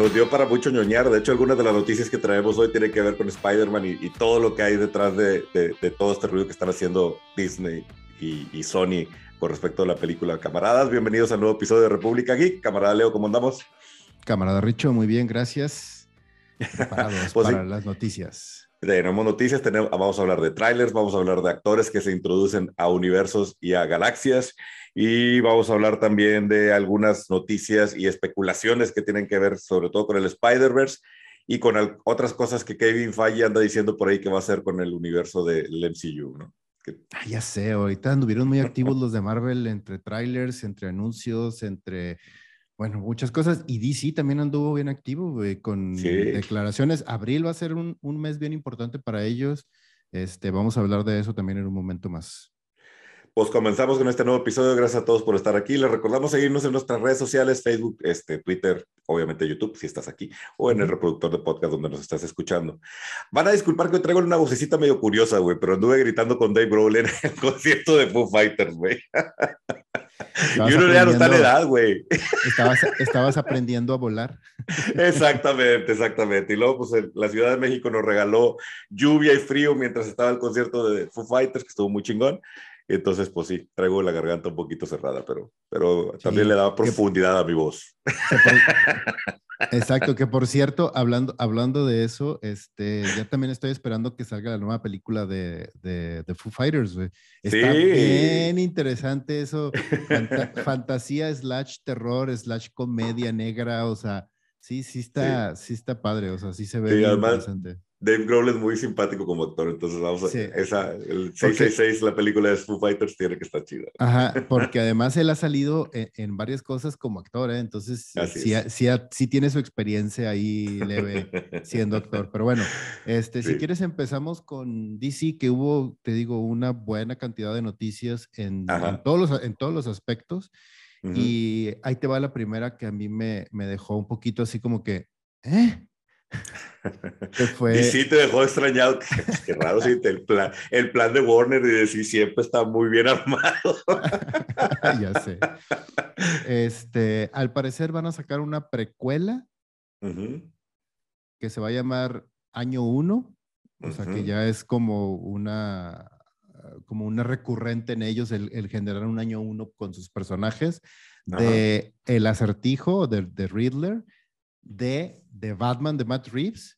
nos dio para mucho ñoñar. De hecho, algunas de las noticias que traemos hoy tienen que ver con Spider-Man y, todo lo que hay detrás de, todo este ruido que están haciendo Disney y, Sony con respecto a la película. Camaradas, bienvenidos al nuevo episodio de República Geek. Camarada Leo, ¿cómo andamos? Camarada Richo, muy bien, gracias. Preparados pues para las noticias. Tenemos noticias, tenemos, vamos a hablar de trailers, vamos a hablar de actores que se introducen a universos y a galaxias y vamos a hablar también de algunas noticias y especulaciones que tienen que ver sobre todo con el Spider-Verse y con otras cosas que Kevin Feige anda diciendo por ahí que va a hacer con el universo del MCU, ¿no? Ah, ya sé, ahorita anduvieron muy activos los de Marvel entre trailers, entre anuncios, entre bueno, muchas cosas. Y DC también anduvo bien activo, con declaraciones. Abril va a ser un, un, mes bien importante para ellos. Este, vamos a hablar de eso también en un momento más. Pues comenzamos con este nuevo episodio. Gracias a todos por estar aquí. Les recordamos seguirnos en nuestras redes sociales, Facebook, este, Twitter, obviamente YouTube, si estás aquí, o en el reproductor de podcast donde nos estás escuchando. Van a disculpar que hoy traigo una vocecita medio curiosa, güey, pero anduve gritando con Dave Grohl en el concierto de Foo Fighters, güey. Y uno ya no está en edad, güey. Estabas, estabas aprendiendo a volar. Exactamente, exactamente. Y luego, pues, la Ciudad de México nos regaló lluvia y frío mientras estaba el concierto de Foo Fighters, que estuvo muy chingón. Entonces, pues sí, traigo la garganta un poquito cerrada, pero, pero también le da profundidad a mi voz. Exacto, que por cierto, hablando, hablando de eso, este, ya también estoy esperando que salga la nueva película de, de, Foo Fighters, Está bien interesante eso, fantasía slash terror slash comedia negra, o sea, sí, sí está, sí, está padre, o sea, sí se ve bien interesante. Dave Grohl es muy simpático como actor, entonces vamos a... Esa, el 666, la película de Foo Fighters, tiene que estar chida. Ajá, porque además él ha salido en, varias cosas como actor, ¿eh? entonces sí, sí, sí, tiene su experiencia ahí leve siendo actor. Pero bueno, este, si quieres empezamos con DC, que hubo, te digo, una buena cantidad de noticias en, todos, los, en todos los aspectos. Y ahí te va la primera que a mí me, me dejó un poquito así como que, ¿eh? Y sí te dejó extrañado. Qué, raro, sí, el, plan, el plan de Warner y decir siempre está muy bien armado. ya sé. Este, al parecer van a sacar una precuela que se va a llamar Año 1. O sea, que ya es como una, como una recurrente en ellos el, generar un año 1 con sus personajes. De El Acertijo, de, de Riddler de, de Batman de Matt Reeves,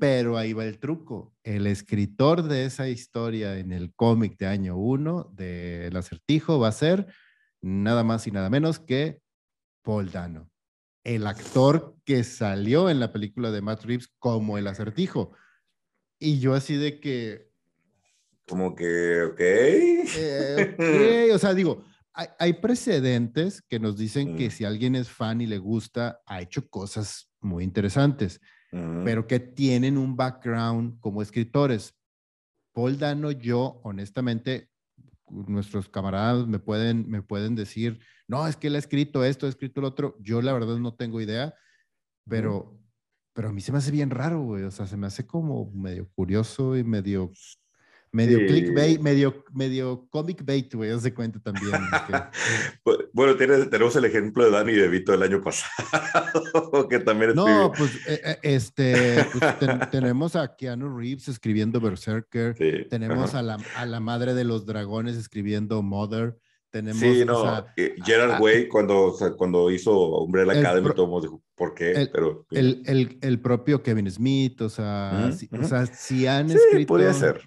pero ahí va el truco. El escritor de esa historia en el cómic de año uno de El Acertijo va a ser nada más y nada menos que Paul Dano, el actor que salió en la película de Matt Reeves como El Acertijo. Y yo así de que... Como que, ok. Eh, o sea, digo, hay, precedentes que nos dicen que mm. si alguien es fan y le gusta, ha hecho cosas muy interesantes, pero que tienen un background como escritores. Paul Dano, yo, honestamente, nuestros camaradas me pueden, me pueden decir, no, es que él ha escrito esto, ha escrito lo otro. Yo la verdad no tengo idea, pero, pero a mí se me hace bien raro, güey. O sea, se me hace como medio curioso y medio Medio clickbait, medio, medio comic bait, güey, haz de cuenta también. bueno, tenemos el ejemplo de Danny DeVito del año pasado, que también No, pues, eh, eh, este, pues, tenemos a Keanu Reeves escribiendo Berserker, tenemos a la, a la, madre de los dragones escribiendo Mother, tenemos sí, no, Gerard Way cuando, cuando hizo Umbrella Academy, todo el mundo dijo, ¿por qué? El, Pero, el, el, el, propio Kevin Smith, o sea, si, o sea, si han escrito... podría ser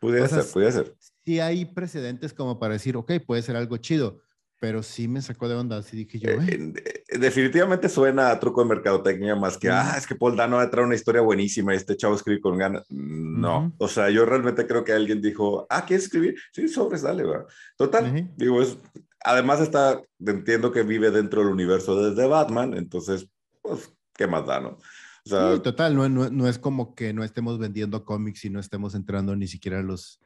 Puede ser, puede ser. Sí hay precedentes como para decir, ok, puede ser algo chido, pero sí me sacó de onda, así dije yo. Eh, eh, definitivamente suena a truco de mercadotecnia más que, ah, es que Paul Dano va a traer una historia buenísima, este chavo escribe con ganas. No, o sea, yo realmente creo que alguien dijo, ah, ¿quieres escribir? Sí, sobres, dale, va. Total, digo, es, además está, entiendo que vive dentro del universo desde Batman, entonces, pues, ¿qué más da, no? Sí, total, no, no, es como que no estemos vendiendo cómics y no estemos entrando ni siquiera a los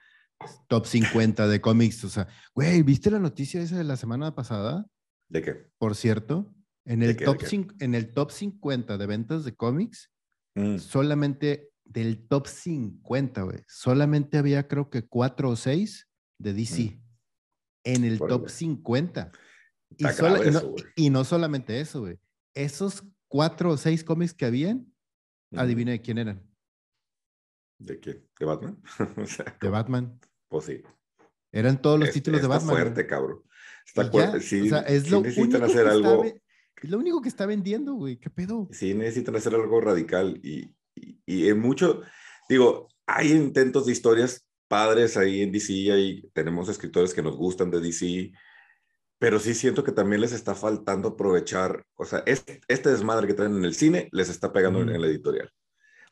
top 50 de cómics. O sea, güey, ¿viste la noticia esa de la semana pasada? ¿De qué? Por cierto, en el, top, en el top 50 de ventas de cómics, mm. solamente del top 50, güey, solamente había creo que cuatro o seis de DC mm. en el top 50. Y, y, no, y no solamente eso, güey. Esos cuatro o seis cómics que habían, adivina de quién eran. ¿De quién? ¿De Batman? de Batman. Pues sí. Eran todos los títulos de Batman. Fuerte, cabrón. Está fuerte. Sí, o sea, es lo necesitan hacer algo. es lo único que está vendiendo, güey. ¿Qué pedo? Sí, necesitan hacer algo radical. Y, y, y en mucho, digo, hay intentos de historias padres ahí en DC, ahí tenemos escritores que nos gustan de DC, pero sí siento que también les está faltando aprovechar, o sea, este, este desmadre que traen en el cine les está pegando en, la editorial.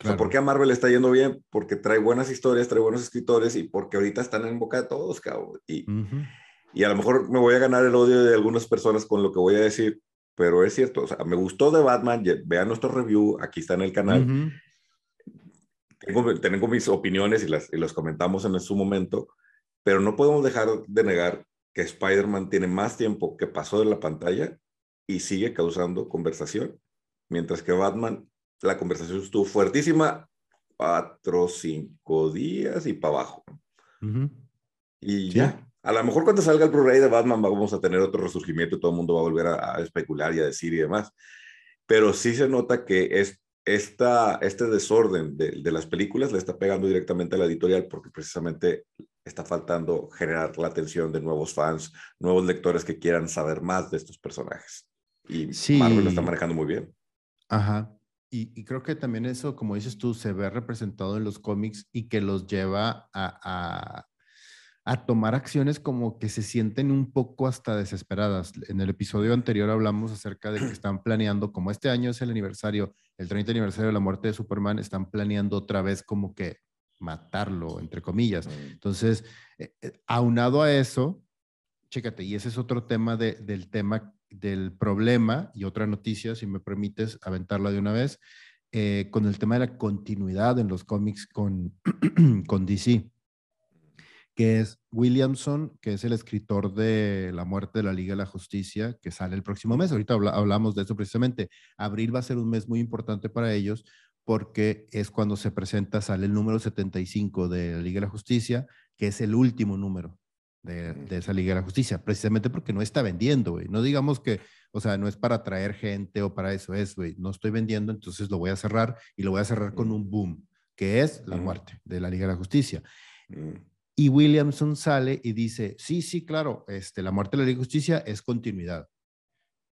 O sea, ¿por qué a Marvel le está yendo bien? Porque trae buenas historias, trae buenos escritores y porque ahorita están en boca de todos, cabrón. Y, y a lo mejor me voy a ganar el odio de algunas personas con lo que voy a decir, pero es cierto, o sea, me gustó de Batman, vean nuestro review, aquí está en el canal. tengo, tengo, mis opiniones y las, y las comentamos en su momento, pero no podemos dejar de negar que Spider-Man tiene más tiempo que pasó de la pantalla y sigue causando conversación, mientras que Batman, la conversación estuvo fuertísima cuatro, cinco días y para abajo. Y ya, a lo mejor cuando salga el Blu-ray de Batman vamos a tener otro resurgimiento y todo el mundo va a volver a, especular y a decir y demás. Pero sí se nota que es, esta, este desorden de, de, las películas le está pegando directamente a la editorial porque precisamente está faltando generar la atención de nuevos fans, nuevos lectores que quieran saber más de estos personajes. Y Marvel lo está manejando muy bien. Ajá. Y, creo que también eso, como dices tú, se ve representado en los cómics y que los lleva a, a, tomar acciones como que se sienten un poco hasta desesperadas. En el episodio anterior hablamos acerca de que están planeando, como este año es el aniversario, el 30 aniversario de la muerte de Superman, están planeando otra vez como que matarlo, entre comillas. Entonces, eh, eh, aunado a eso, chécate, y ese es otro tema del tema del problema y otra noticia, si me permites aventarla de una vez, eh, con el tema de la continuidad en los cómics con, con DC, que es Williamson, que es el escritor de La muerte de la Liga de la Justicia, que sale el próximo mes. Ahorita hablamos de eso precisamente. Abril va a ser un mes muy importante para ellos porque es cuando se presenta, sale el número 75 de la Liga de la Justicia, que es el último número de, esa Liga de la Justicia, precisamente porque no está vendiendo, güey. No digamos que, o sea, no es para atraer gente o para eso, es, güey, no estoy vendiendo, entonces lo voy a cerrar y lo voy a cerrar con un boom, que es la muerte de la Liga de la Justicia. Y Williamson sale y dice, sí, sí, claro, este, la muerte de la Liga de Justicia es continuidad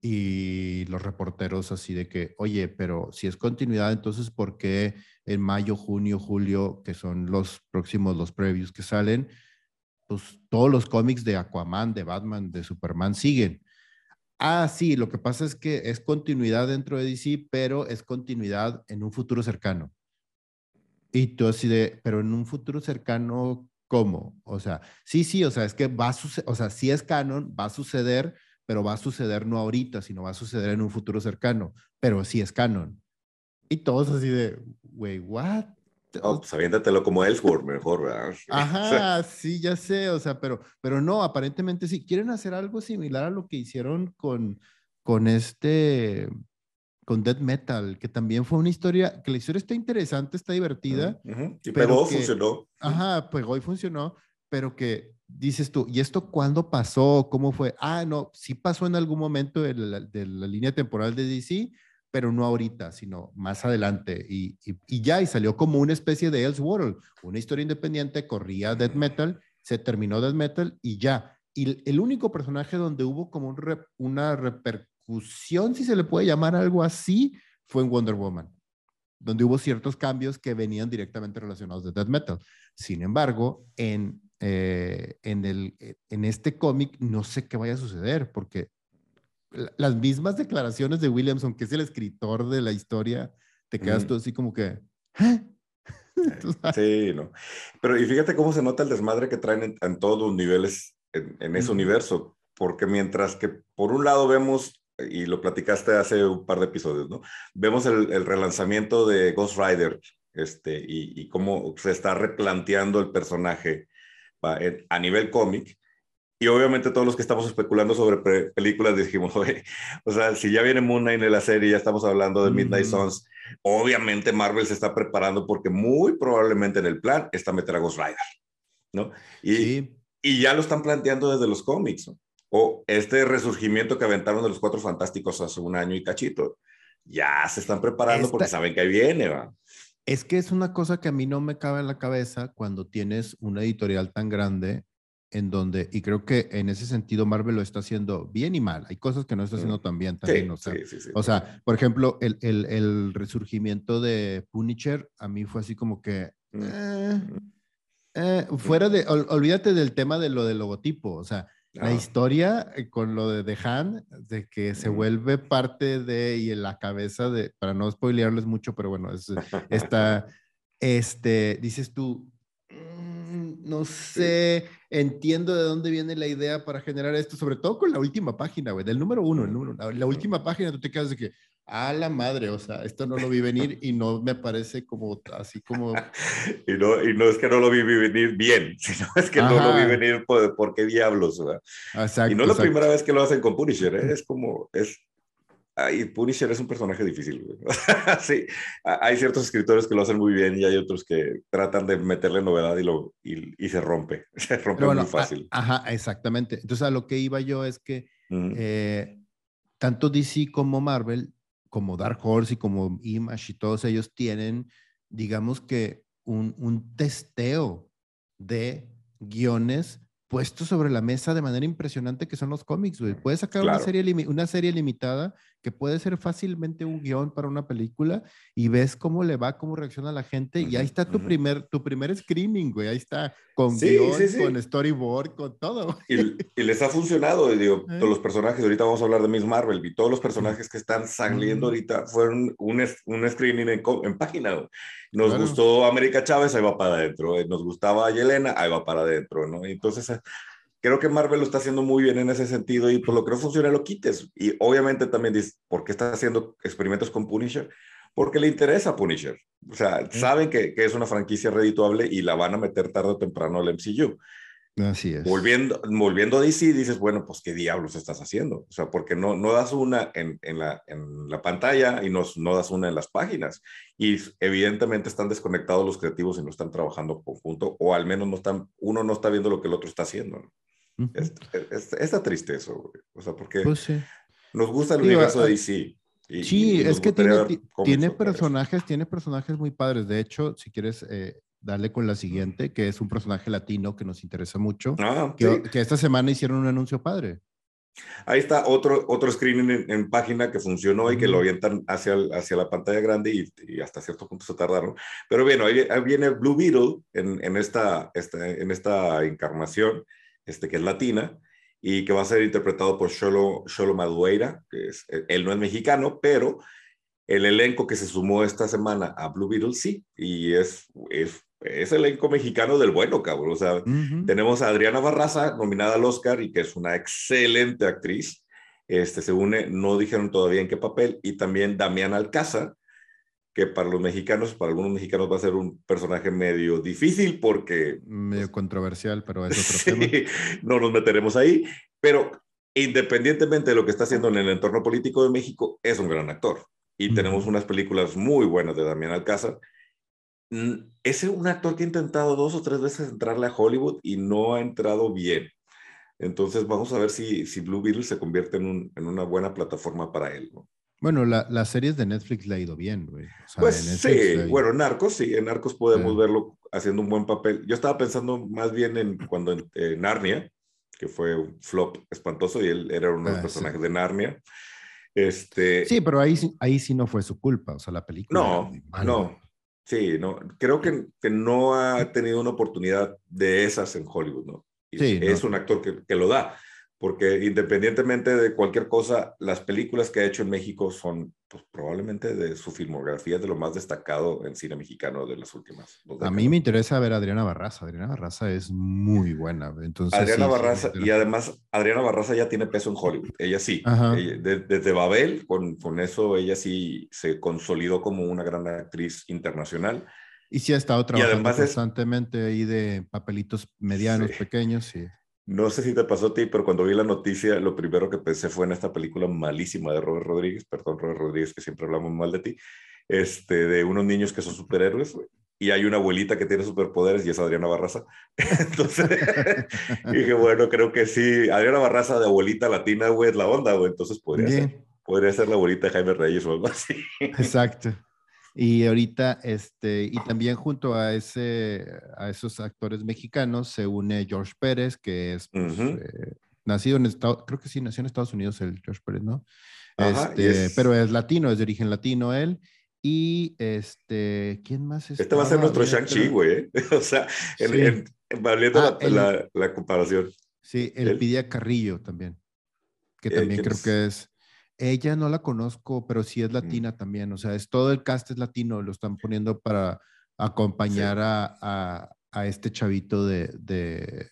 y los reporteros así de que, oye, pero si es continuidad, entonces ¿por qué en mayo, junio, julio, que son los próximos, los previews que salen, pues todos los cómics de Aquaman, de Batman, de Superman siguen? Ah, sí, lo que pasa es que es continuidad dentro de DC, pero es continuidad en un futuro cercano. Y tú así de, pero en un futuro cercano, ¿cómo? O sea, sí, sí, o sea, es que va a suceder, o sea, sí es canon, va a suceder, pero va a suceder no ahorita, sino va a suceder en un futuro cercano, pero sí es canon. Y todos así de, güey, what? Oh, pues aviéntatelo como Ellsworth mejor, ¿verdad? Ajá, sí, ya sé, o sea, pero, pero no, aparentemente sí, quieren hacer algo similar a lo que hicieron con, con este, con Dead Metal, que también fue una historia, que la historia está interesante, está divertida. Y pegó, funcionó. Ajá, pegó y funcionó, pero que dices tú, ¿y esto cuándo pasó? ¿Cómo fue? Ah, no, sí pasó en algún momento de la, línea temporal de DC, pero no ahorita, sino más adelante. Y, ya, y salió como una especie de Elseworld, una historia independiente, corría Death Metal, se terminó Death Metal y ya. Y el único personaje donde hubo como una repercusión, si se le puede llamar algo así, fue en Wonder Woman, donde hubo ciertos cambios que venían directamente relacionados de Death Metal. Sin embargo, en eh, en, el, eh, en este cómic no sé qué vaya a suceder, porque las mismas declaraciones de Williamson, que es el escritor de la historia, te quedas tú así como que... ¿eh? sí, no. Pero y fíjate cómo se nota el desmadre que traen en, todos los niveles en, ese universo, porque mientras que por un lado vemos, y lo platicaste hace un par de episodios, ¿no? Vemos el, el relanzamiento de Ghost Rider, este, y, y, cómo se está replanteando el personaje a nivel cómic. Y obviamente todos los que estamos especulando sobre películas dijimos, o sea, si ya viene Moon Knight en la serie, ya estamos hablando de Midnight Suns, obviamente Marvel se está preparando porque muy probablemente en el plan está meter a Ghost Rider, ¿no? Y, y ya lo están planteando desde los cómics, O este resurgimiento que aventaron de los Cuatro Fantásticos hace un año y cachito. ya se están preparando porque saben que ahí viene, ¿va? Es que es una cosa que a mí no me cabe en la cabeza cuando tienes una editorial tan grande en donde, y creo que en ese sentido Marvel lo está haciendo bien y mal. Hay cosas que no está haciendo tan bien también. o, sea, o sea, por ejemplo, el, el, el, resurgimiento de Punisher a mí fue así como que... Mm, eh, mm. eh, fuera de, olvídate del tema de lo del logotipo, o sea, la historia eh, con lo de The Han, de que se vuelve parte de y en la cabeza de, para no spoilearles mucho, pero bueno, es, está, este, dices tú, mm, no sé, entiendo de dónde viene la idea para generar esto, sobre todo con la última página, güey, del número uno, el número, la última página, tú te quedas de que, a la madre, o sea, esto no lo vi venir y no me parece como así como... y, no, y no es que no lo vi venir bien, sino es que no lo vi venir por, por qué diablos. Exacto, y no es la primera vez que lo hacen con Punisher, ¿eh? es como, es... Ay, Punisher es un personaje difícil. sí, hay ciertos escritores que lo hacen muy bien y hay otros que tratan de meterle novedad y, lo, y, y se rompe, se rompe muy fácil. ajá, exactamente. Entonces a lo que iba yo es que... Eh, tanto DC como Marvel como Dark Horse y como Image y todos ellos tienen, digamos que, un, un testeo de guiones puestos sobre la mesa de manera impresionante que son los cómics, güey. Puedes sacar una, serie, una serie limitada que puede ser fácilmente un guion para una película y ves cómo le va, cómo reacciona la gente y ahí está tu primer, tu primer screening, güey. Ahí está, con guion, con storyboard, con todo. Y, les ha funcionado, digo, todos los personajes, ahorita vamos a hablar de Miss Marvel y todos los personajes que están saliendo ahorita fueron un, un screening en, en página. Nos gustó América Chávez, ahí va para adentro. Nos gustaba Yelena, ahí va para adentro, ¿no? Entonces creo que Marvel lo está haciendo muy bien en ese sentido y por lo que no funciona lo quites. Y obviamente también dices, ¿por qué está haciendo experimentos con Punisher? Porque le interesa Punisher. O sea, saben que, que, es una franquicia redituable y la van a meter tarde o temprano al MCU. Así es. Volviendo, volviendo a DC, dices, bueno, pues qué diablos estás haciendo. O sea, porque no, no das una en, en, la, en la pantalla y no, no das una en las páginas. Y evidentemente están desconectados los creativos y no están trabajando conjunto, o al menos no están, uno no está viendo lo que el otro está haciendo. ¿no? Es, está triste eso, o sea, porque pues nos gusta el universo de DC. Y, sí, es que tiene, tiene personajes, tiene personajes muy padres. De hecho, si quieres eh, darle con la siguiente, que es un personaje latino que nos interesa mucho, ah, que, que, esta semana hicieron un anuncio padre. Ahí está otro, otro screening en, página que funcionó y que lo avientan hacia, hacia la pantalla grande y, hasta cierto punto se tardaron. Pero bueno, ahí, viene Blue Beetle en, en esta, esta, en esta encarnación este, que es latina, y que va a ser interpretado por Sholo, Sholo Madueira, que es, e, él no es mexicano, pero el elenco que se sumó esta semana a Blue Beetle sí, y es, es, es elenco mexicano del bueno, cabrón. O sea, tenemos a Adriana Barraza, nominada al Oscar, y que es una excelente actriz. Este, se une, no dijeron todavía en qué papel, y también Damián Alcázar, que para los mexicanos, para algunos mexicanos va a ser un personaje medio difícil porque... Medio controversial, pero es otro tema. No nos meteremos ahí, pero independientemente de lo que está haciendo en el entorno político de México, es un gran actor. Y tenemos unas películas muy buenas de Damián Alcázar. Mm, es un actor que ha intentado dos o tres veces entrarle a Hollywood y no ha entrado bien. Entonces vamos a ver si, si Blue Beetle se convierte en, un, en una buena plataforma para él. ¿no? Bueno, la, las series de Netflix le ha ido bien, güey. pues sí, bueno, en Narcos sí, en Narcos podemos verlo haciendo un buen papel. Yo estaba pensando más bien en cuando en, Narnia, que fue un flop espantoso y él era uno de los ah, personajes de Narnia. Este, sí, pero ahí, ahí sí no fue su culpa, o sea, la película. No, no, sí, no, creo que, que, no ha tenido una oportunidad de esas en Hollywood, ¿no? sí, es un actor que, que lo da porque independientemente de cualquier cosa, las películas que ha hecho en México son pues, probablemente de su filmografía de lo más destacado en cine mexicano de las últimas. A mí me interesa ver a Adriana Barraza. Adriana Barraza es muy buena. Entonces, Adriana Barraza, y además Adriana Barraza ya tiene peso en Hollywood. Ella sí. desde Babel, con, con eso ella sí se consolidó como una gran actriz internacional. Y sí ha estado trabajando constantemente ahí de papelitos medianos, pequeños. Sí. No sé si te pasó a ti, pero cuando vi la noticia, lo primero que pensé fue en esta película malísima de Robert Rodríguez, perdón Robert Rodríguez, que siempre hablamos mal de ti, este, de unos niños que son superhéroes, y hay una abuelita que tiene superpoderes y es Adriana Barraza. Entonces dije, bueno, creo que sí, Adriana Barraza de abuelita latina, güey, es la onda, güey, entonces podría ser. Podría ser la bolita de Jaime Reyes o algo así. Exacto. Y ahorita, este, y también junto a, ese, a esos actores mexicanos se une George Pérez, que es pues, eh, nacido en Estados, creo que sí, nació en Estados Unidos el George Pérez, ¿no? este, Pero es latino, es de origen latino él. Y este, ¿quién más es? Este va a ser nuestro Shang-Chi, güey. ¿eh? o sea, en, valiendo ah, la, la, comparación. Sí, el Pidia Carrillo también, que también creo que es ella no la conozco, pero sí es mm. latina también. O sea, es todo el cast es latino. Lo están poniendo para acompañar a, a, este chavito de. de,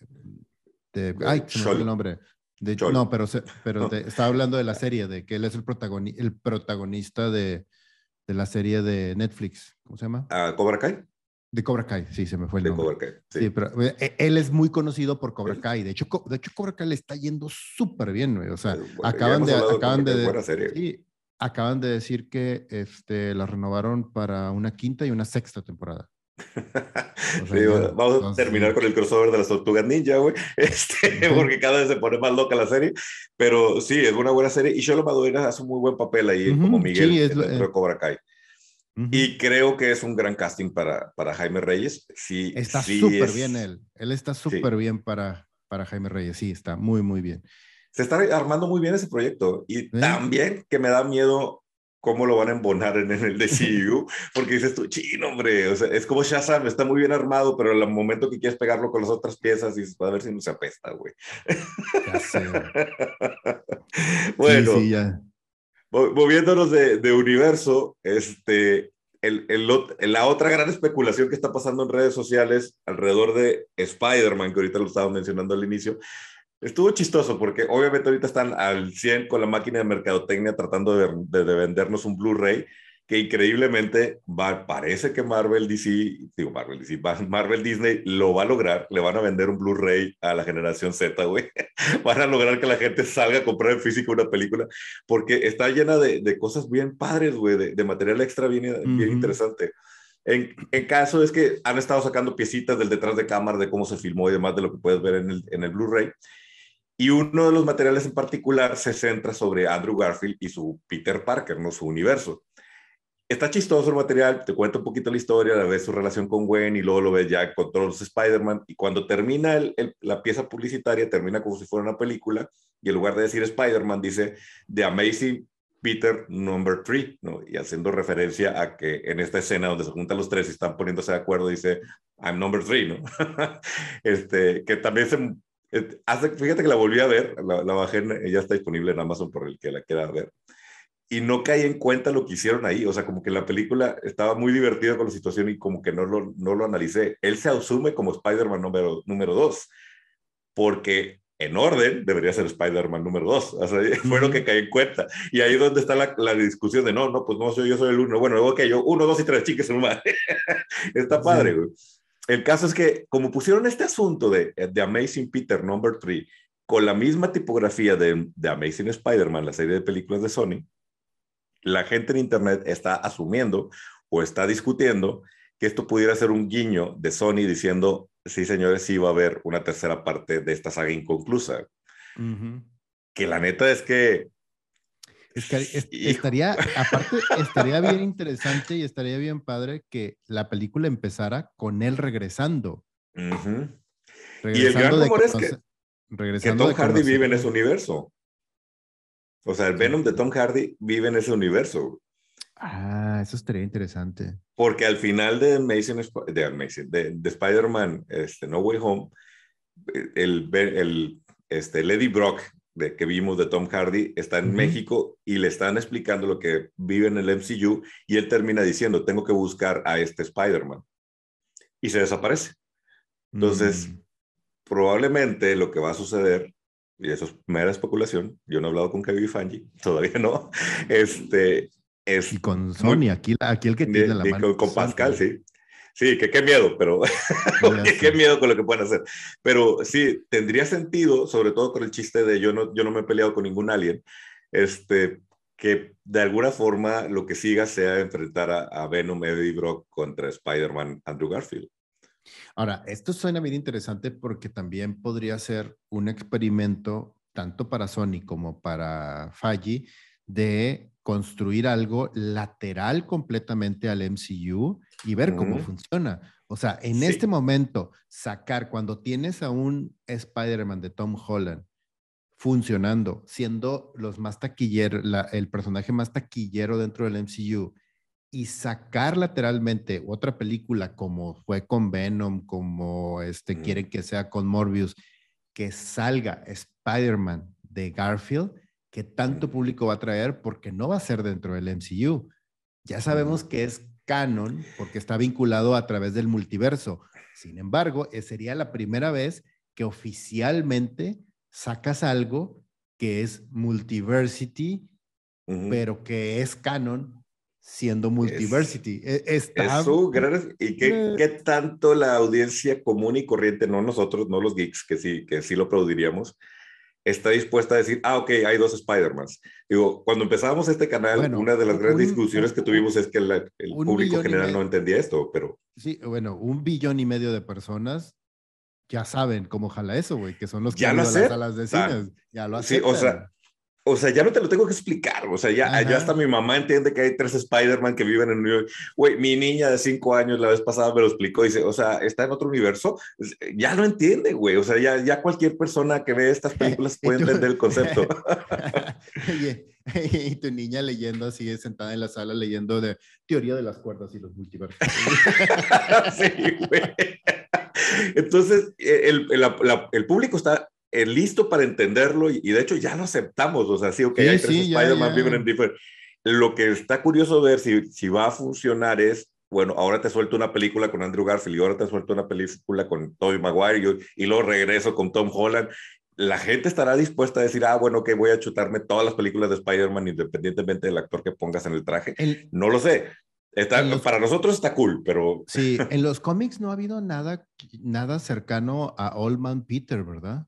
de ay, se me el nombre. De, no, pero, pero estaba hablando de la serie, de que él es el, protagoni el protagonista de, de, la serie de Netflix. ¿Cómo se llama? ¿A Cobra Kai? De Cobra Kai, sí, se me fue el de nombre. Cobra Kai, sí. pero eh, él es muy conocido por Cobra Kai. De hecho, de hecho Cobra Kai le está yendo súper bien, güey. O sea, acaban de, acaban de, sí, acaban de decir que este, la renovaron para una quinta y una sexta temporada. sí, vamos a terminar con el crossover de las tortugas ninja, güey. Este, porque cada vez se pone más loca la serie. Pero sí, es una buena serie. Y Sholo Madureira hace un muy buen papel ahí, como Miguel sí, dentro de Cobra Kai. Y creo que es un gran casting para, para Jaime Reyes. Sí, está súper bien él. Él está súper bien para, para Jaime Reyes. Sí, está muy, muy bien. Se está armando muy bien ese proyecto. Y también que me da miedo cómo lo van a embonar en, el DCU, porque dices tú, chino, hombre, o sea, es como Shazam, está muy bien armado, pero al momento que quieres pegarlo con las otras piezas, dices, a ver si no se apesta, güey. Ya sé. bueno, sí, ya moviéndonos de, de, universo, este, el, el, la otra gran especulación que está pasando en redes sociales alrededor de Spider-Man, que ahorita lo estaba mencionando al inicio, estuvo chistoso porque obviamente ahorita están al 100 con la máquina de mercadotecnia tratando de, de, de vendernos un Blu-ray que increíblemente va, parece que Marvel DC, digo Marvel DC, Marvel Disney lo va a lograr, le van a vender un Blu-ray a la generación Z, güey. van a lograr que la gente salga a comprar en físico una película, porque está llena de, de cosas bien padres, güey, de, de, material extra bien, bien interesante. En, en, caso es que han estado sacando piecitas del detrás de cámara de cómo se filmó y demás de lo que puedes ver en el, en el Blu-ray. Y uno de los materiales en particular se centra sobre Andrew Garfield y su Peter Parker, no su universo está chistoso el material, te cuenta un poquito la historia, ves su relación con Gwen y luego lo ves ya con todos los Spider-Man y cuando termina la pieza publicitaria, termina como si fuera una película y en lugar de decir Spider-Man dice The Amazing Peter Number 3, ¿no? Y haciendo referencia a que en esta escena donde se juntan los tres y están poniéndose de acuerdo, dice I'm Number 3, ¿no? este, que también se... Eh, hace, fíjate que la volví a ver, la, la bajé, ya está disponible en Amazon por el que la quiera ver y no caí en cuenta lo que hicieron ahí. O sea, como que la película estaba muy divertida con la situación y como que no lo, no lo analicé. Él se asume como Spider-Man número, número dos, porque en orden debería ser Spider-Man número dos. O sea, fue lo que caí en cuenta. Y ahí es donde está la, la, discusión de no, no, pues no soy yo, soy el uno. Bueno, luego que yo, uno, dos y tres, chiques, madre. está padre, güey. El caso es que, como pusieron este asunto de The Amazing Peter Number 3 con la misma tipografía de, de Amazing Spider-Man, la serie de películas de Sony, la gente en Internet está asumiendo o está discutiendo que esto pudiera ser un guiño de Sony diciendo, sí señores, sí va a haber una tercera parte de esta saga inconclusa. Que la neta es que... estaría, aparte, estaría bien interesante y estaría bien padre que la película empezara con él regresando. y el gran rumor es que, regresando que Tom Hardy vive en ese universo. O sea, el Venom de Tom Hardy vive en ese universo. Ah, eso estaría interesante. Porque al final de Amazing, de, de, Spider-Man este, No Way Home, el, el este, Lady Brock de, que vimos de Tom Hardy está en México y le están explicando lo que vive en el MCU y él termina diciendo, tengo que buscar a este Spider-Man. Y se desaparece. Entonces, mm. probablemente lo que va a suceder y eso es mera especulación, yo no he hablado con Kevin Fangi, todavía no, este, es... Y con Sony, aquí, aquí el que tiene la mano. Con, Pascal, sí. Sí, que qué miedo, pero qué miedo con lo que pueden hacer. Pero sí, tendría sentido, sobre todo con el chiste de yo no, yo no me he peleado con ningún alien, este, que de alguna forma lo que siga sea enfrentar a, a Venom, Eddie Brock contra Spider-Man, Andrew Garfield. Ahora, esto suena bien interesante porque también podría ser un experimento tanto para Sony como para Faggi de construir algo lateral completamente al MCU y ver cómo funciona. O sea, en este momento, sacar cuando tienes a un Spider-Man de Tom Holland funcionando, siendo los más taquilleros, el personaje más taquillero dentro del MCU, y sacar lateralmente otra película como fue con Venom, como este, quieren que sea con Morbius, que salga Spider-Man de Garfield, que tanto público va a traer porque no va a ser dentro del MCU. Ya sabemos que es canon porque está vinculado a través del multiverso. Sin embargo, eh, sería la primera vez que oficialmente sacas algo que es multiversity, pero que es canon siendo multiversity. Es, e, Eso, ¿Y qué, qué, tanto la audiencia común y corriente, no nosotros, no los geeks, que sí, que sí lo aplaudiríamos, está dispuesta a decir, ah, ok, hay dos Spider-Mans. Digo, cuando empezábamos este canal, una de las grandes discusiones que tuvimos es que el público general no entendía esto, pero... Sí, bueno, un billón y medio de personas ya saben cómo jala eso, güey, que son los que ya han las salas de. Ya lo aceptan. Sí, o sea, o sea, ya no te lo tengo que explicar. O sea, ya, ya hasta mi mamá entiende que hay tres Spider-Man que viven en New York. Güey, mi niña de cinco años la vez pasada me lo explicó. Dice, o sea, está en otro universo. Ya lo entiende, güey. O sea, ya, ya cualquier persona que ve estas películas puede entender el concepto. y tu niña leyendo así, sentada en la sala, leyendo de teoría de las cuerdas y los multiversos. sí, güey. Entonces, el, el, el público está eh, listo para entenderlo y, de hecho ya lo aceptamos, o sea, sí, ok, hay tres Spider-Man viven en diferentes. Lo que está curioso ver si, si va a funcionar es, bueno, ahora te suelto una película con Andrew Garfield y ahora te suelto una película con Tobey Maguire y, y luego regreso con Tom Holland. La gente estará dispuesta a decir, ah, bueno, que voy a chutarme todas las películas de Spider-Man independientemente del actor que pongas en el traje. no lo sé. Está, para nosotros está cool, pero... Sí, en los cómics no ha habido nada, nada cercano a Old Man Peter, ¿verdad?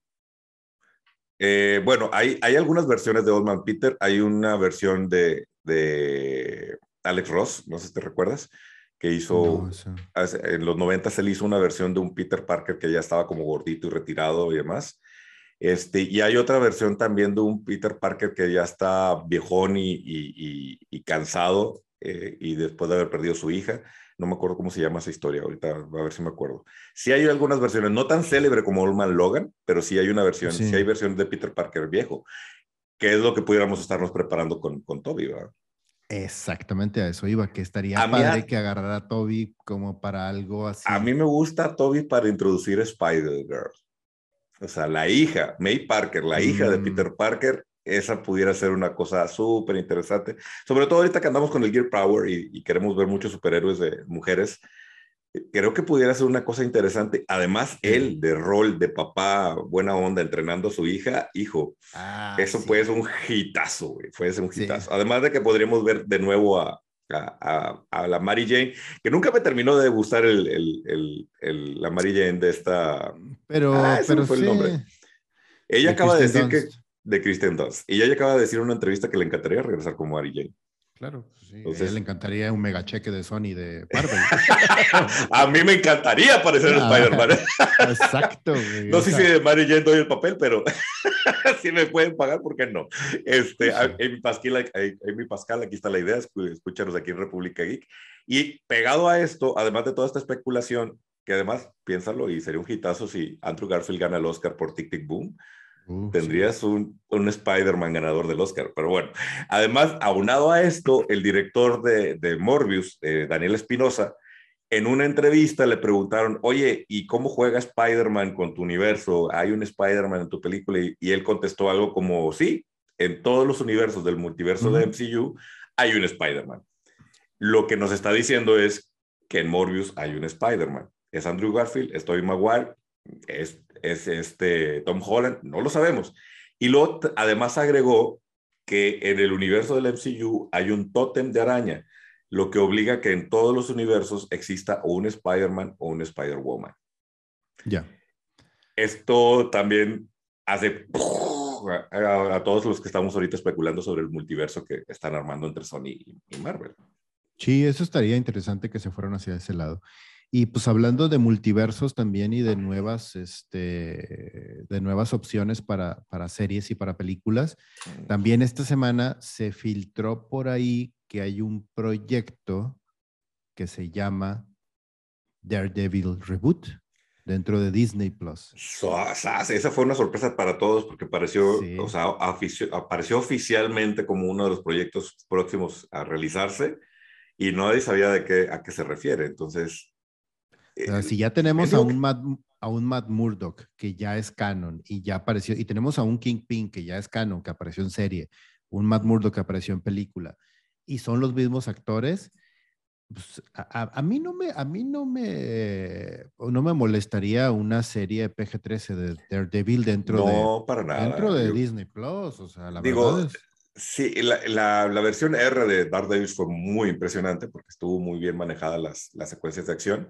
Eh, bueno, hay, hay algunas versiones de Old Man Peter. Hay una versión de, de Alex Ross, no sé si te recuerdas, que hizo en los 90 él hizo una versión de un Peter Parker que ya estaba como gordito y retirado y demás. Este, y hay otra versión también de un Peter Parker que ya está viejón y, y, y, cansado eh, y después de haber perdido su hija no me acuerdo cómo se llama esa historia, ahorita a ver si me acuerdo. Sí hay algunas versiones, no tan célebre como Old Logan, pero sí hay una versión, sí, hay versiones de Peter Parker viejo, que es lo que pudiéramos estarnos preparando con, con Toby, ¿verdad? Exactamente a eso iba, que estaría padre que agarrara a Toby como para algo así. A mí me gusta Toby para introducir Spider-Girl. O sea, la hija, May Parker, la hija de mm. Peter Parker, esa pudiera ser una cosa súper interesante. Sobre todo ahorita que andamos con el Gear Power y, queremos ver muchos superhéroes de mujeres, creo que pudiera ser una cosa interesante. Además, él de rol de papá, buena onda, entrenando a su hija, hijo, ah, eso puede ser un hitazo, güey, puede ser un hitazo. Además de que podríamos ver de nuevo a, a, a, la Mary Jane, que nunca me terminó de gustar el, el, el, la Mary Jane de esta... Pero, ah, pero fue el nombre. Ella acaba de decir que de Kristen Dunst. Y ella acaba de decir en una entrevista que le encantaría regresar como Mary Jane. Claro, sí. a ella le encantaría un mega cheque de Sony de Marvel. a mí me encantaría aparecer en ah, Spider-Man. Exacto. no sé si de Mary Jane doy el papel, pero si me pueden pagar, ¿por qué no? Este, Amy, Pascal, Amy Pascal, aquí está la idea, escúchanos aquí en República Geek. Y pegado a esto, además de toda esta especulación, que además, piénsalo, y sería un hitazo si Andrew Garfield gana el Oscar por Tic Tic Boom, Tendrías un, un Spider-Man ganador del Oscar. Pero bueno, además, aunado a esto, el director de, de Morbius, eh, Daniel Espinosa, en una entrevista le preguntaron, oye, ¿y cómo juega Spider-Man con tu universo? ¿Hay un Spider-Man en tu película? Y, él contestó algo como, sí, en todos los universos del multiverso de MCU hay un Spider-Man. Lo que nos está diciendo es que en Morbius hay un Spider-Man. Es Andrew Garfield, es Tobey Maguire, es es este Tom Holland, no lo sabemos. Y luego además agregó que en el universo del MCU hay un tótem de araña, lo que obliga que en todos los universos exista o un Spider-Man o un Spider-Woman. Ya. Esto también hace a, todos los que estamos ahorita especulando sobre el multiverso que están armando entre Sony y, Marvel. Sí, eso estaría interesante que se fueran hacia ese lado. Y pues hablando de multiversos también y de nuevas, este, de nuevas opciones para, para series y para películas, también esta semana se filtró por ahí que hay un proyecto que se llama Daredevil Reboot dentro de Disney Plus. Esa fue una sorpresa para todos porque pareció, Sí. o sea, apareció oficialmente como uno de los proyectos próximos a realizarse y nadie sabía de qué, a qué se refiere. Entonces, Eh, si ya tenemos a un, Matt, a un Matt Murdock que ya es canon y ya apareció, y tenemos a un Kingpin que ya es canon, que apareció en serie, un Matt Murdock que apareció en película, y son los mismos actores, pues, a, a- mí no me, a mí no me, no me molestaría una serie PG-13 de Daredevil dentro no, para de, nada. dentro de Yo- Disney Plus, o sea, la Digo, verdad es... Sí, la, la, la versión R de Daredevil fue muy impresionante porque estuvo muy bien manejada las, las secuencias de acción.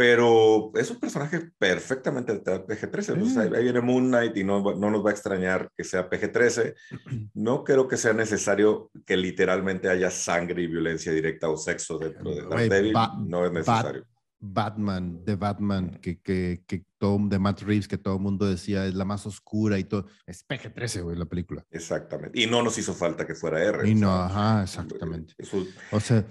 Pero es un personaje perfectamente de PG-13. Entonces, ahí, ahí viene Moon Knight y no, no nos va a extrañar que sea PG-13. No creo que sea necesario que literalmente haya sangre y violencia directa o sexo dentro de Daredevil. No es necesario. Batman, de Batman, que, que, que todo, de Matt Reeves, que todo el mundo decía es la más oscura y todo. Es PG-13, güey, la película. Exactamente. Y no nos hizo falta que fuera R. Y o no, sea, ajá, exactamente. eso- O sea,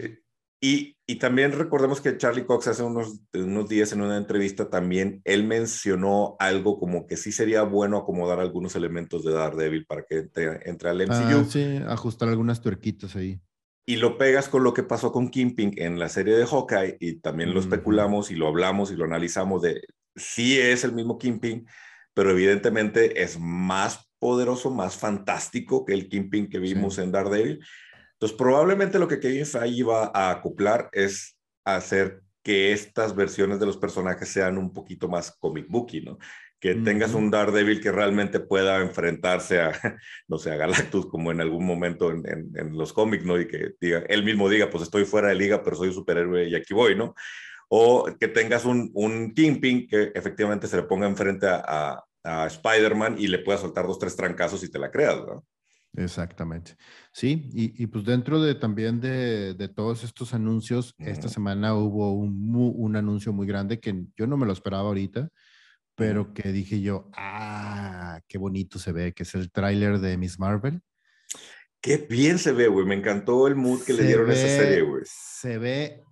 Y, y también recordemos que Charlie Cox hace unos, unos días en una entrevista también, él mencionó algo como que sí sería bueno acomodar algunos elementos de Daredevil para que entre, entre al MCU ah, sí, ajustar algunas tuerquitas ahí. y lo pegas con lo que pasó con Kingpin en la serie de Hawkeye y también lo especulamos y lo hablamos y lo analizamos de sí es el mismo Kingpin, pero evidentemente es más poderoso, más fantástico que el Kingpin que vimos Sí. en Daredevil. Entonces, probablemente lo que Kevin Feige va a acoplar es hacer que estas versiones de los personajes sean un poquito más comic booky, ¿no? Que tengas un Daredevil que realmente pueda enfrentarse a, no sé, a Galactus como en algún momento en, en- en los cómics, ¿no? Y que diga, él mismo diga, pues estoy fuera de liga, pero soy un superhéroe y aquí voy, ¿no? O que tengas un, un Kingpin que efectivamente se le ponga enfrente a, a, a Spider-Man y le pueda soltar dos, tres trancazos y te la creas, ¿no? Exactamente. Sí, y, y pues dentro de también de, de todos estos anuncios, esta Ujú. semana hubo un, un anuncio muy grande que yo no me lo esperaba ahorita, pero que dije yo, ah, qué bonito se ve, que es el tráiler de Miss Marvel. Qué bien se ve, güey. Me encantó el mood que le Se dieron a esa ve- serie, güey. Se ve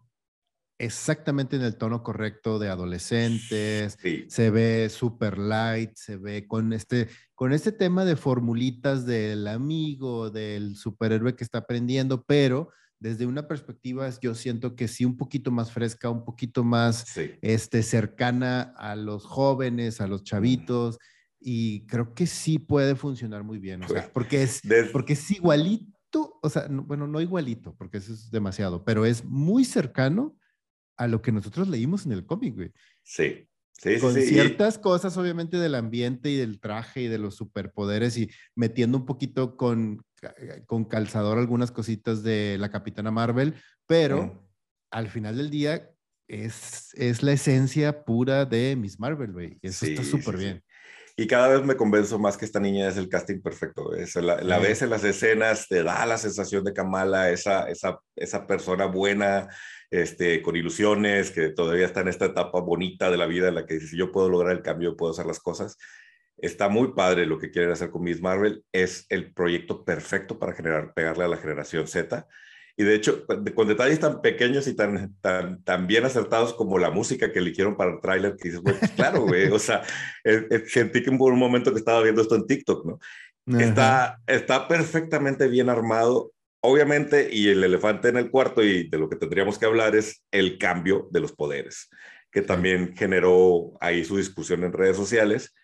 exactamente en el tono correcto de adolescentes, Sí. se ve super light, se ve con este, con este tema de formulitas del amigo, del superhéroe que está aprendiendo, pero desde una perspectiva yo siento que sí un poquito más fresca, un poquito más Sí. este, cercana a los jóvenes, a los chavitos, y creo que sí puede funcionar muy bien, o sea, Pues, porque es, porque es igualito, o sea, no- bueno, no igualito, porque eso es demasiado, pero es muy cercano a lo que nosotros leímos en el cómic, güey. Sí. Sí, sí, Con sí. Ciertas cosas, obviamente, del ambiente y del traje y de los superpoderes y metiendo un poquito con, con calzador algunas cositas de la Capitana Marvel, pero al final del día es, es la esencia pura de Miss Marvel, güey. Y eso está súper bien. Y cada vez me convenzo más que esta niña es el casting perfecto. Es la, la Sí. ves en las escenas, te da la sensación de Kamala, esa, esa, esa persona buena, este, con ilusiones, que todavía está en esta etapa bonita de la vida en la que dice, si yo puedo lograr el cambio, puedo hacer las cosas. Está muy padre lo que quieren hacer con Miss Marvel. Es el proyecto perfecto para generar, pegarle a la generación Z. Y de hecho, con, detalles tan pequeños y tan, tan, tan bien acertados como la música que eligieron para el tráiler, que dices, pues claro, güey, o sea, eh, eh, sentí que por un momento que estaba viendo esto en TikTok, ¿no? Ajá. Está, está perfectamente bien armado. Obviamente, y el elefante en el cuarto, y de lo que tendríamos que hablar es el cambio de los poderes, que también generó ahí su discusión en redes sociales.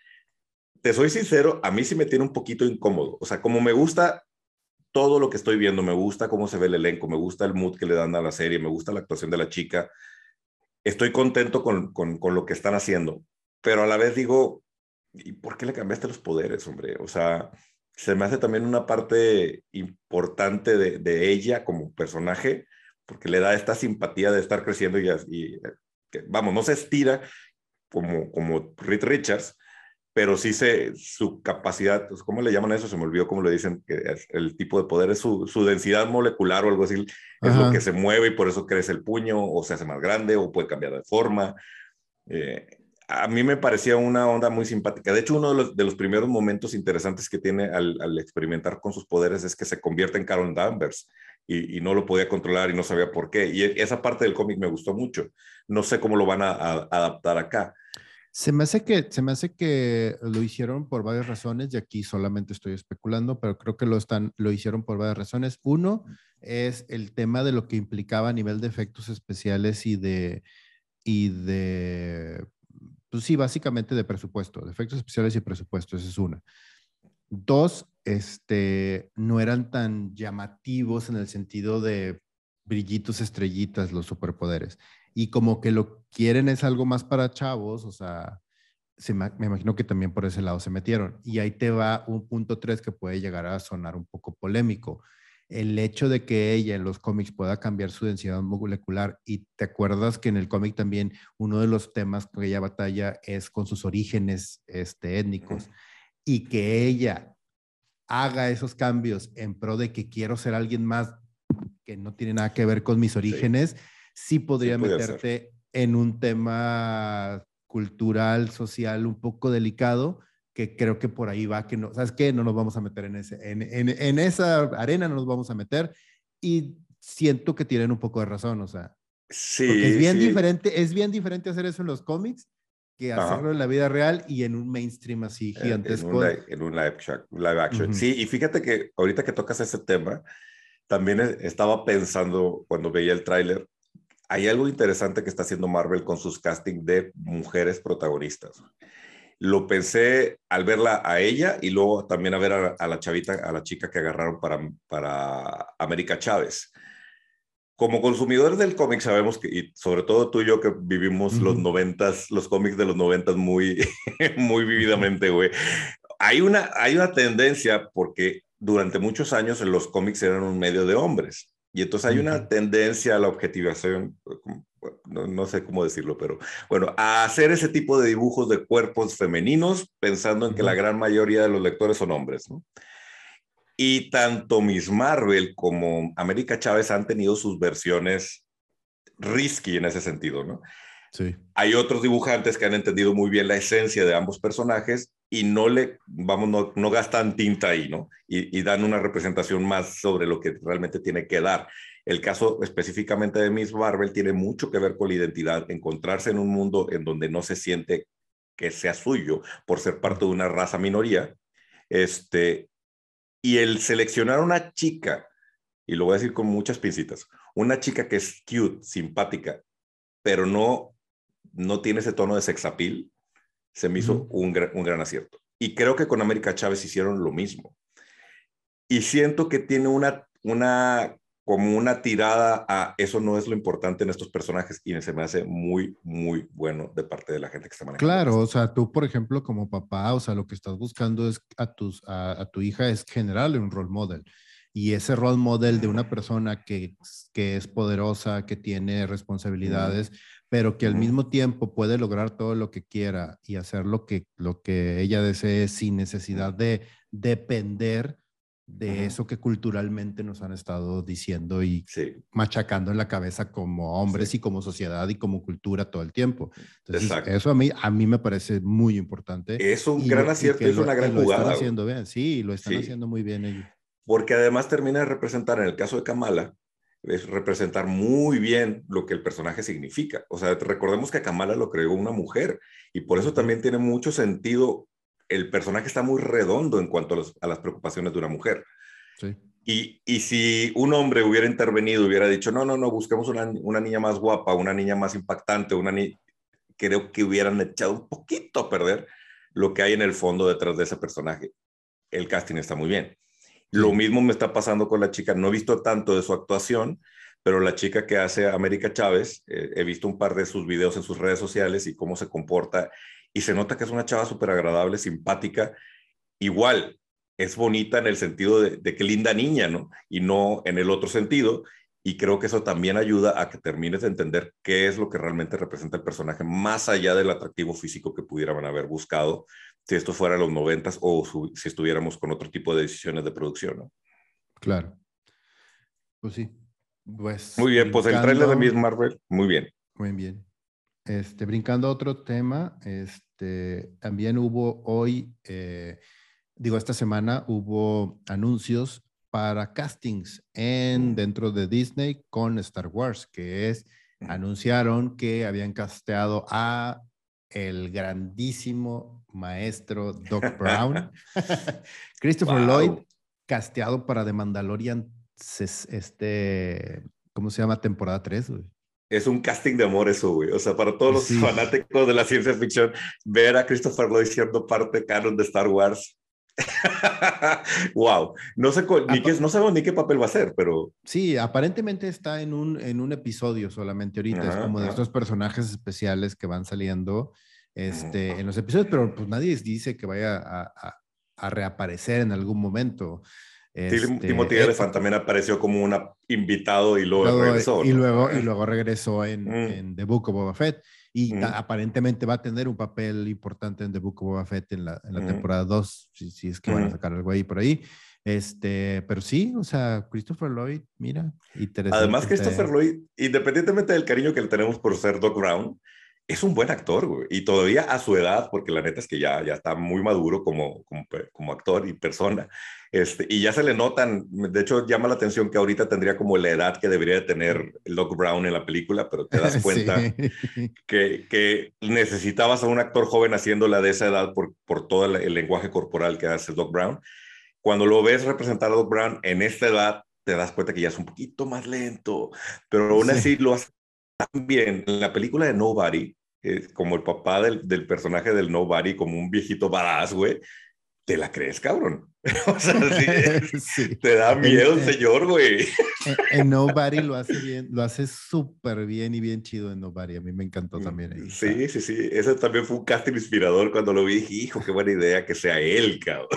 Te soy sincero, a mí sí me tiene un poquito incómodo. O sea, como me gusta todo lo que estoy viendo, me gusta cómo se ve el elenco, me gusta el mood que le dan a la serie, me gusta la actuación de la chica, estoy contento con, con, con lo que están haciendo, pero a la vez digo, ¿y por qué le cambiaste los poderes, hombre? O sea, se me hace también una parte importante de, de ella como personaje, porque le da esta simpatía de estar creciendo y, y que, vamos, no se estira como, como Reed Richards, pero sí se, su capacidad, pues, ¿cómo le llaman eso? Se me olvidó cómo le dicen, que el tipo de poder es su, su densidad molecular o algo así, es lo que se mueve y por eso crece el puño o se hace más grande o puede cambiar de forma. Eh, a mí me parecía una onda muy simpática. De hecho, uno de los, de los primeros momentos interesantes que tiene al, al, experimentar con sus poderes es que se convierte en Carol Danvers y, y, no lo podía controlar y no sabía por qué. Y esa parte del cómic me gustó mucho. No sé cómo lo van a, a adaptar acá. Se me, hace que, se me hace que lo hicieron por varias razones, y aquí solamente estoy especulando, pero creo que lo, están, lo hicieron por varias razones. Uno es el tema de lo que implicaba a nivel de efectos especiales y de, y de pues sí, básicamente de presupuesto, de efectos especiales y presupuesto, esa es una. Dos, este, no eran tan llamativos en el sentido de brillitos, estrellitas, los superpoderes y como que lo quieren es algo más para chavos, o sea, se me, me, imagino que también por ese lado se metieron. Y ahí te va un punto tres que puede llegar a sonar un poco polémico. El hecho de que ella en los cómics pueda cambiar su densidad molecular y te acuerdas que en el cómic también uno de los temas que ella batalla es con sus orígenes este, étnicos y que ella haga esos cambios en pro de que quiero ser alguien más que no tiene nada que ver con mis orígenes. Sí sí podría meterte en un tema cultural, social, un poco delicado, que creo que por ahí va, que no, ¿sabes qué? No nos vamos a meter en, ese, en, en, en esa arena, no nos vamos a meter. Y siento que tienen un poco de razón, o sea. Sí. es bien sí. diferente, es bien diferente hacer eso en los cómics que hacerlo Ajá. en la vida real y en un mainstream así gigantesco. En un, en un live, live, action. Uh -huh. Sí, y fíjate que ahorita que tocas ese tema, también estaba pensando cuando veía el tráiler, hay algo interesante que está haciendo Marvel con sus castings de mujeres protagonistas. Lo pensé al verla a ella y luego también a ver a, a la chavita, a la chica que agarraron para, para América Chávez. Como consumidores del cómic sabemos que, y sobre todo tú y yo que vivimos uh -huh. los noventas, los cómics de los noventas muy, muy vividamente, güey. Hay una, hay una tendencia porque durante muchos años los cómics eran un medio de hombres y entonces hay una tendencia a la objetivación, no, no, sé cómo decirlo, pero bueno, a hacer ese tipo de dibujos de cuerpos femeninos pensando en que la gran mayoría de los lectores son hombres, ¿no? Y tanto Miss Marvel como América Chávez han tenido sus versiones risky en ese sentido, ¿no? Sí. Hay otros dibujantes que han entendido muy bien la esencia de ambos personajes y no le, vamos, no, no gastan tinta ahí, ¿no? Y, y, dan una representación más sobre lo que realmente tiene que dar. El caso específicamente de Miss Marvel tiene mucho que ver con la identidad, encontrarse en un mundo en donde no se siente que sea suyo por ser parte de una raza minoría, este, y el seleccionar una chica, y lo voy a decir con muchas pincitas, una chica que es cute, simpática, pero no no tiene ese tono de sex appeal, se me hizo un, gran, un gran acierto. Y creo que con América Chávez hicieron lo mismo. Y siento que tiene una, una, como una tirada a eso no es lo importante en estos personajes y se me hace muy, muy bueno de parte de la gente que está manejando. Claro, o sea, tú, por ejemplo, como papá, o sea, lo que estás buscando es a, tus, a, a tu hija es generarle un role model y ese role model de una persona que, que es poderosa, que tiene responsabilidades, mm. Pero que al mismo tiempo puede lograr todo lo que quiera y hacer lo que, lo que ella desee sin necesidad de depender de eso que culturalmente nos han estado diciendo y sí. machacando en la cabeza como hombres sí. y como sociedad y como cultura todo el tiempo. Entonces, Exacto. eso a mí, a mí me parece muy importante. Es un gran acierto, es una gran lo jugada. Lo están haciendo bien, sí, lo están sí. haciendo muy bien ellos porque además termina de representar, en el caso de Kamala, es representar muy bien lo que el personaje significa. O sea, recordemos que Kamala lo creó una mujer y por eso también tiene mucho sentido. El personaje está muy redondo en cuanto a, los, a las preocupaciones de una mujer. Sí. Y, y, si un hombre hubiera intervenido, hubiera dicho, no, no, no, busquemos una, una niña más guapa, una niña más impactante, una ni creo que hubieran echado un poquito a perder lo que hay en el fondo detrás de ese personaje. El casting está muy bien. Lo mismo me está pasando con la chica. No he visto tanto de su actuación, pero la chica que hace América Chávez, eh, he visto un par de sus videos en sus redes sociales y cómo se comporta. Y se nota que es una chava súper agradable, simpática. Igual, es bonita en el sentido de, de que linda niña, ¿no? Y no en el otro sentido. Y creo que eso también ayuda a que termines de entender qué es lo que realmente representa el personaje, más allá del atractivo físico que pudieran haber buscado si esto fuera los noventas o si estuviéramos con otro tipo de decisiones de producción, ¿no? Claro. Pues sí. Pues, muy bien, pues el trailer de Miss Marvel, muy bien. Muy bien. Este, brincando a otro tema, este, también hubo hoy, eh, digo, esta semana hubo anuncios para castings en mm. dentro de Disney con Star Wars, que es, mm. anunciaron que habían casteado a el grandísimo maestro Doc Brown, Christopher Lloyd, casteado para The Mandalorian, este, ¿cómo se llama? Temporada 3, güey es un casting de amor eso, güey. O sea, para todos los fanáticos de la ciencia ficción, ver a Christopher Lloyd siendo parte canon de Star Wars. wow. No sé ni qué, no sabemos ni qué papel va a ser, pero... Sí, aparentemente está en un, en un episodio solamente ahorita. es como de estos personajes especiales que van saliendo este, en los episodios, pero pues nadie dice que vaya a, a reaparecer en algún momento. Este, Timothy Elephant también apareció como un invitado y luego, regresó. Y, luego, y luego regresó en, mm. en, The Book of Boba Fett. Y mm. aparentemente va a tener un papel importante en The Book of Boba Fett en la, en la mm. temporada 2, si, si, es que van a sacar algo ahí por ahí. Este, pero sí, o sea, Christopher Lloyd, mira, interesante. Además, Christopher Lloyd, independientemente del cariño que le tenemos por ser Doc Brown, es un buen actor, güey. Y todavía a su edad, porque la neta es que ya, ya está muy maduro como, como, como actor y persona. Este, y ya se le notan, de hecho llama la atención que ahorita tendría como la edad que debería de tener Doc Brown en la película, pero te das cuenta que, que, necesitabas a un actor joven haciéndola de esa edad por, por todo el, lenguaje corporal que hace Doc Brown. Cuando lo ves representar a Doc Brown en esta edad, te das cuenta que ya es un poquito más lento, pero aún así lo hace tan bien. En la película de Nobody, eh, como el papá del, del personaje del Nobody, como un viejito badass, güey, te la crees, cabrón. o sea, sí, te da miedo el señor, güey. En, Nobody lo hace bien, lo hace súper bien y bien chido en Nobody. A mí me encantó mm, también. Ahí. Sí, sí, sí. Ese también fue un casting inspirador cuando lo vi. Dije, hijo, qué buena idea que sea él, cabrón.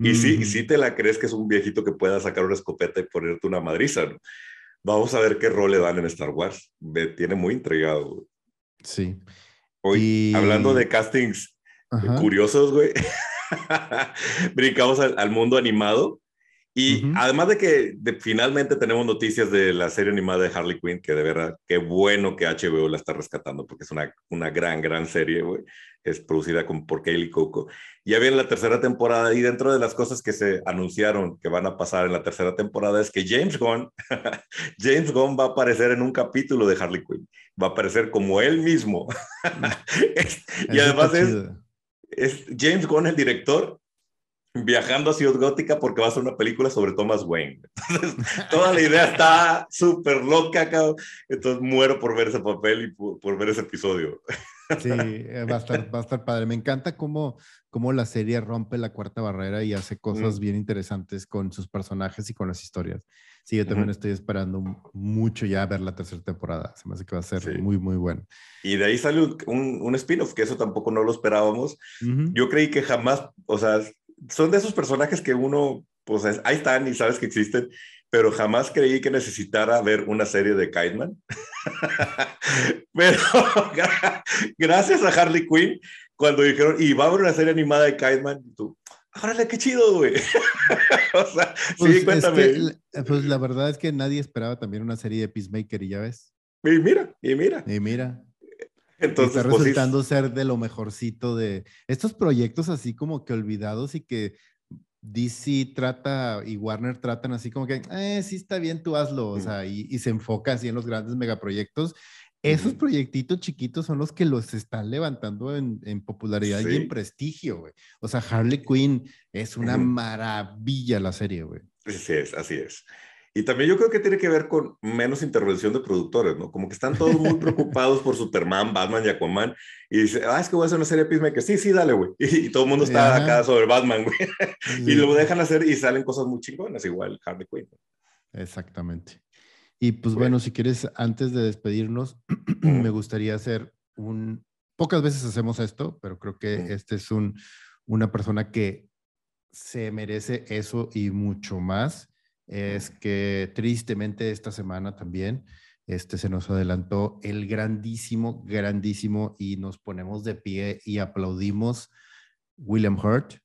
Y sí, sí te la crees que es un viejito que pueda sacar una escopeta y ponerte una madriza, ¿no? Vamos a ver qué rol le dan en Star Wars. Me tiene muy intrigado. Sí. Hoy, hablando de castings curiosos, güey. brincamos al, mundo animado. Y además de que finalmente tenemos noticias de la serie animada de Harley Quinn, que de verdad, qué bueno que HBO la está rescatando, porque es una, una gran, gran serie, güey. Es producida con, por Kaylee Coco. Ya viene la tercera temporada y dentro de las cosas que se anunciaron que van a pasar en la tercera temporada es que James Gunn, James Gunn va a aparecer en un capítulo de Harley Quinn. Va a aparecer como él mismo. y además es es James Gunn, el director, viajando a Ciudad Gótica porque va a ser una película sobre Thomas Wayne. Entonces, toda la idea está súper loca, cabrón. Entonces, muero por ver ese papel y por, ver ese episodio. Sí, eh, va a estar, va a estar padre. Me encanta cómo, cómo la serie rompe la cuarta barrera y hace cosas bien interesantes con sus personajes y con las historias. Sí, yo también estoy esperando mucho ya ver la tercera temporada. Se me hace que va a ser muy, muy bueno. Y de ahí sale un, un, spin-off, que eso tampoco no lo esperábamos. Yo creí que jamás, o sea, son de esos personajes que uno, pues ahí están y sabes que existen, pero jamás creí que necesitara ver una serie de Kiteman. pero gracias a Harley Quinn, cuando dijeron, y va a haber una serie animada de Kiteman, tú, órale, qué chido, güey. o sea, pues sí, cuéntame. pues la verdad es que nadie esperaba también una serie de Peacemaker y ya ves. Y mira, y mira. Y mira. Entonces, está pues resultando ser de lo mejorcito de estos proyectos así como que olvidados y que DC trata y Warner tratan así como que, eh, sí está bien, tú hazlo, o sea, y, y, se enfoca así en los grandes megaproyectos esos proyectitos chiquitos son los que los están levantando en, popularidad y en prestigio, güey. O sea, Harley Quinn es una maravilla la serie, güey. Así es, así es. Y también yo creo que tiene que ver con menos intervención de productores, ¿no? Como que están todos muy preocupados por Superman, Batman y Aquaman. Y dice, ah, es que voy a hacer una serie de que Sí, sí, dale, güey. Y, todo el mundo está acá sobre Batman, güey. y lo dejan hacer y salen cosas muy chingonas, igual Harley Quinn. Exactamente. Y pues bueno, si quieres, antes de despedirnos, me gustaría hacer un... Pocas veces hacemos esto, pero creo que este es un, una persona que se merece eso y mucho más. Es que tristemente esta semana también este, se nos adelantó el grandísimo, grandísimo y nos ponemos de pie y aplaudimos William Hurt,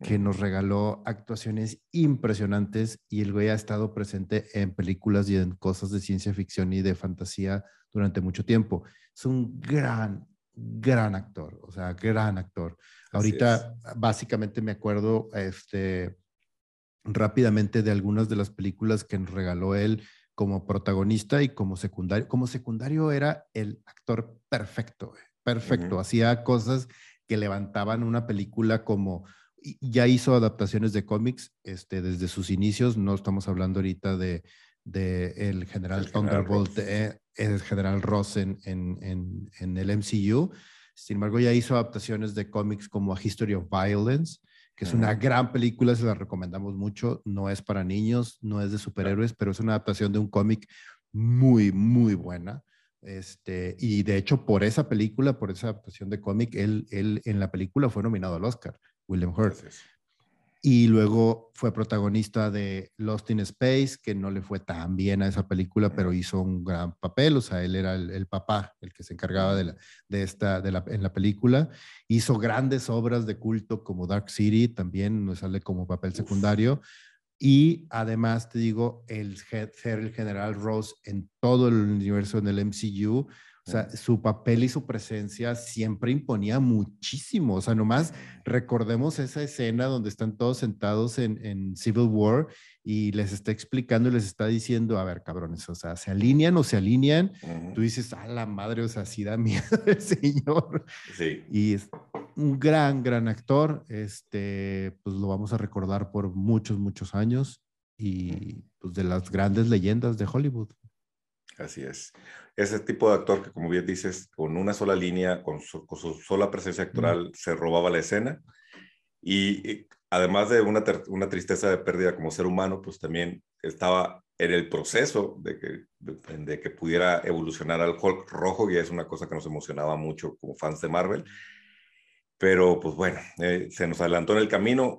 que nos regaló actuaciones impresionantes y el güey ha estado presente en películas y en cosas de ciencia ficción y de fantasía durante mucho tiempo. Es un gran, gran actor, o sea, gran actor. Ahorita básicamente me acuerdo este, rápidamente de algunas de las películas que nos regaló él como protagonista y como secundario. Como secundario era el actor perfecto, perfecto. Hacía cosas que levantaban una película como ya hizo adaptaciones de cómics este, desde sus inicios. No estamos hablando ahorita de, de el general Thunderbolt, eh, el general Ross en, en, en, el MCU. Sin embargo, ya hizo adaptaciones de cómics como A History of Violence, que es una gran película, se la recomendamos mucho. No es para niños, no es de superhéroes, pero es una adaptación de un cómic muy, muy buena. Este, y de hecho, por esa película, por esa adaptación de cómic, él, él en la película fue nominado al Oscar, William Hurt. Y luego fue protagonista de Lost in Space, que no le fue tan bien a esa película, pero hizo un gran papel. O sea, él era el, papá, el que se encargaba de, la, de esta, de la, en la película. Hizo grandes obras de culto como Dark City, también nos sale como papel secundario. Y además, te digo, el ser el general Ross en todo el universo en el MCU o sea, su papel y su presencia siempre imponía muchísimo. O sea, nomás recordemos esa escena donde están todos sentados en, Civil War y les está explicando y les está diciendo, a ver, cabrones, o sea, ¿se alinean o se alinean? Tú dices, a la madre, o sea, sí da miedo el señor. Sí. Y es un gran, gran actor. Este, pues lo vamos a recordar por muchos, muchos años y pues de las grandes leyendas de Hollywood. Así es. Ese tipo de actor que, como bien dices, con una sola línea, con su, sola presencia actoral, se robaba la escena. Y, además de una, una, tristeza de pérdida como ser humano, pues también estaba en el proceso de que, de, que pudiera evolucionar al Hulk rojo, y es una cosa que nos emocionaba mucho como fans de Marvel. Pero pues bueno, eh, se nos adelantó en el camino.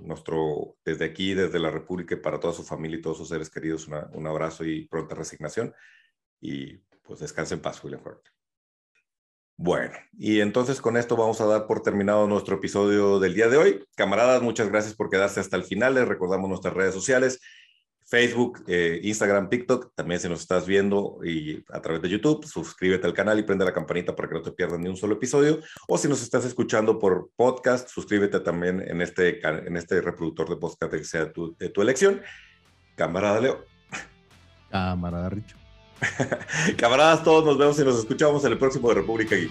nuestro, desde aquí, desde la República, para toda su familia y todos sus seres queridos, un abrazo y pronta resignación. Y pues descanse en paz, William Hurt. Bueno, y entonces con esto vamos a dar por terminado nuestro episodio del día de hoy. Camaradas, muchas gracias por quedarse hasta el final. Les recordamos nuestras redes sociales. Facebook, eh, Instagram, TikTok. También si nos estás viendo y a través de YouTube, suscríbete al canal y prende la campanita para que no te pierdas ni un solo episodio. O si nos estás escuchando por podcast, suscríbete también en este, en este reproductor de podcast que sea tu, de tu elección. Camarada Leo. Camarada Richo. Camaradas, todos nos vemos y nos escuchamos en el próximo de República Geek.